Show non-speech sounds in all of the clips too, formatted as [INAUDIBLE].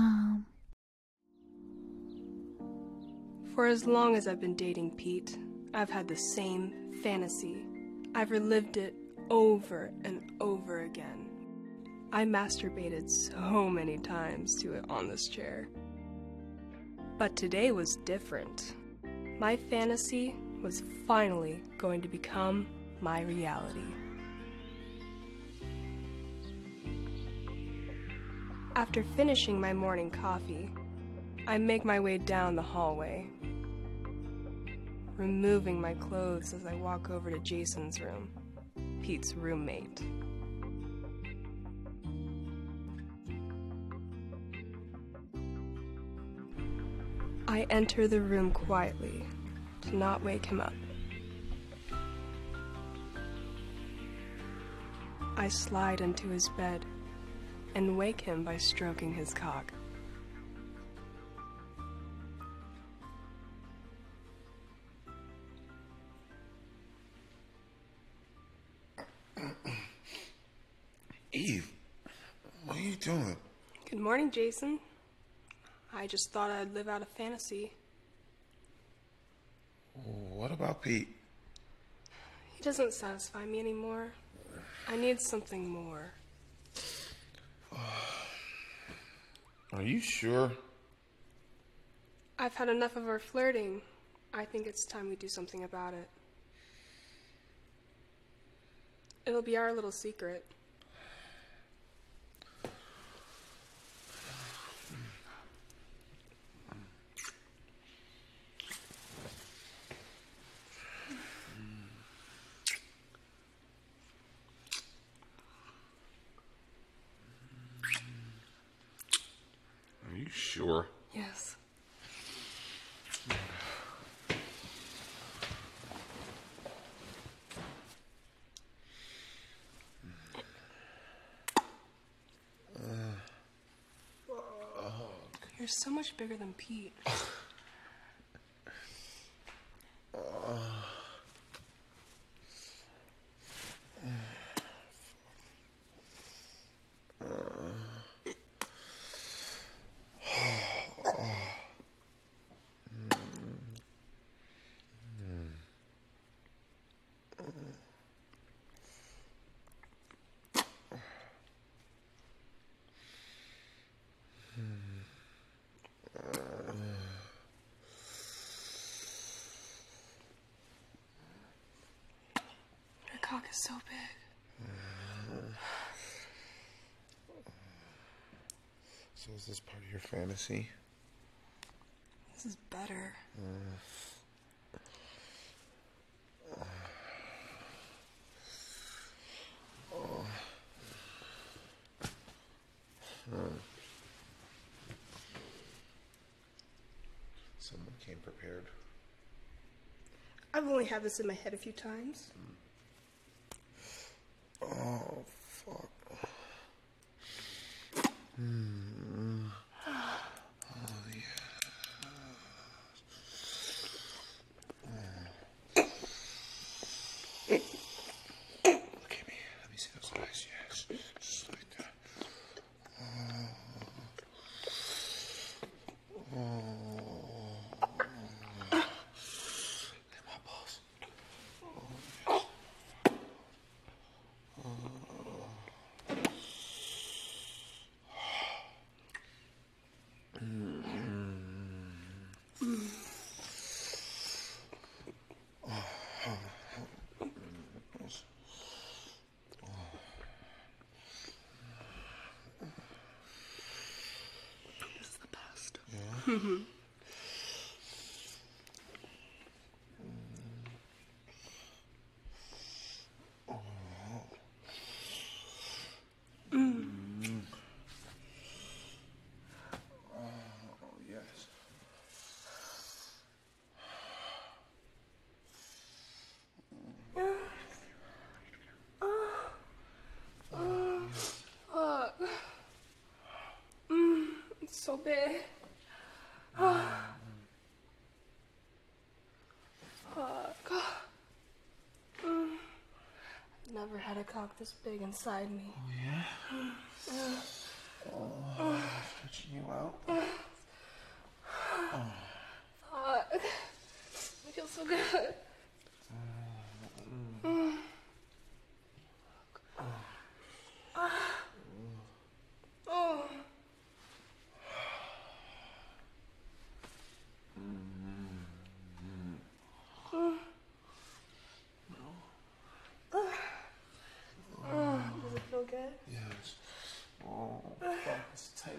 Locked.com. For as long as I've been dating Pete, I've had the same fantasy. I've relived it over and over again. I masturbated so many times to it on this chair. But today was different. My fantasy was finally going to become my reality. After finishing my morning coffee, I make my way down the hallway, removing my clothes as I walk over to Jason's room, Pete's roommate. I enter the room quietly to not wake him up. I slide into his bed and wake him by stroking his cock. Eve, what are you doing? Good morning, Jason. I just thought I'd live out a fantasy. What about Pete? He doesn't satisfy me anymore. I need something more. Are you sure? I've had enough of our flirting. I think it's time we do something about it. It'll be our little secret. Are you sure? Yes. Uh, You're so much bigger than Pete. [LAUGHS] Your cock is so big. So is this part of your fantasy? This is better. Oh. Someone came prepared. I've only had this in my head a few times. Hmm. Oh, fuck. Look at me. Let me see those eyes. Yes. Just like that. Hit my balls. This is the best. Oh, yes. Fuck. Mm, it's so big. Fuck. Mm. Never had a cock this big inside me. Oh, yeah? Oh, stretching you out. Fuck. I feel so good. Oh. Does it feel good? Yes. Oh, fuck, it's a tight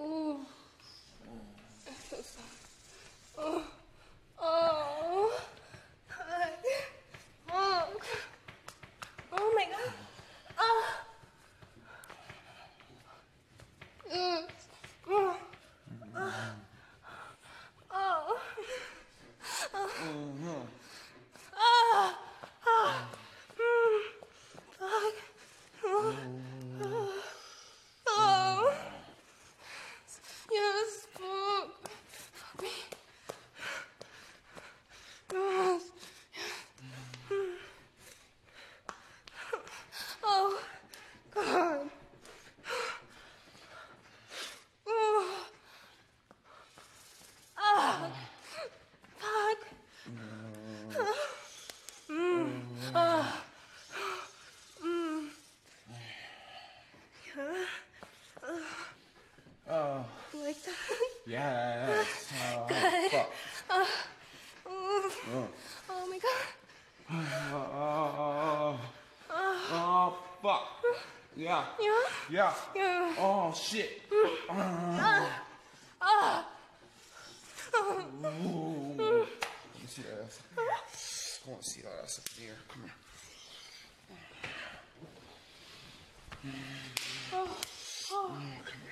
Ooh. I feel so. Oh. Oh. God. Oh. Oh my god. Oh. Mm. Oh. Oh. Ah. Ah. Mm. Fuck. Oh. Oh. Yes, fuck. Fuck me. Yes. Oh, God. Oh. Ah. Fuck. Mm. Ah. Mm. Yeah. Oh, Like that. yes. Oh, fuck. Oh. Oh. Oh my god. Oh, oh, fuck. Yeah. Yeah. Yeah. Oh, shit. Ah. Ooh. Let me see that ass. I want to see that ass up in the air. Come here. Oh. Oh. Come here.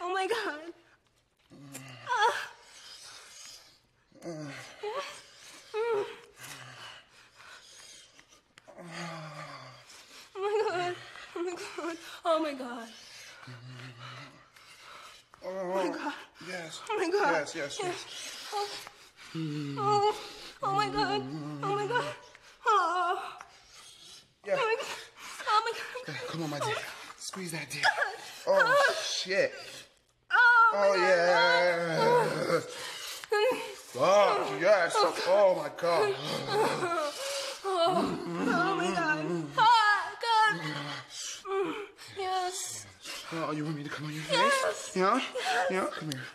Oh my God! Oh my God! Oh my God! Oh my God! Oh, my God. Yes. Oh my God! Yes, yes, yes. Oh, oh, oh my God! Oh my God! Oh, Yeah. oh my God! Oh my God! Come on, my dick. Squeeze that dick. Oh, shit. Oh, Oh, yeah. Fuck, yes. Oh, my God. Oh my God! Ah, God! Yes. Oh, you want me to come on your face? Yes. Yeah? Yeah? Come here.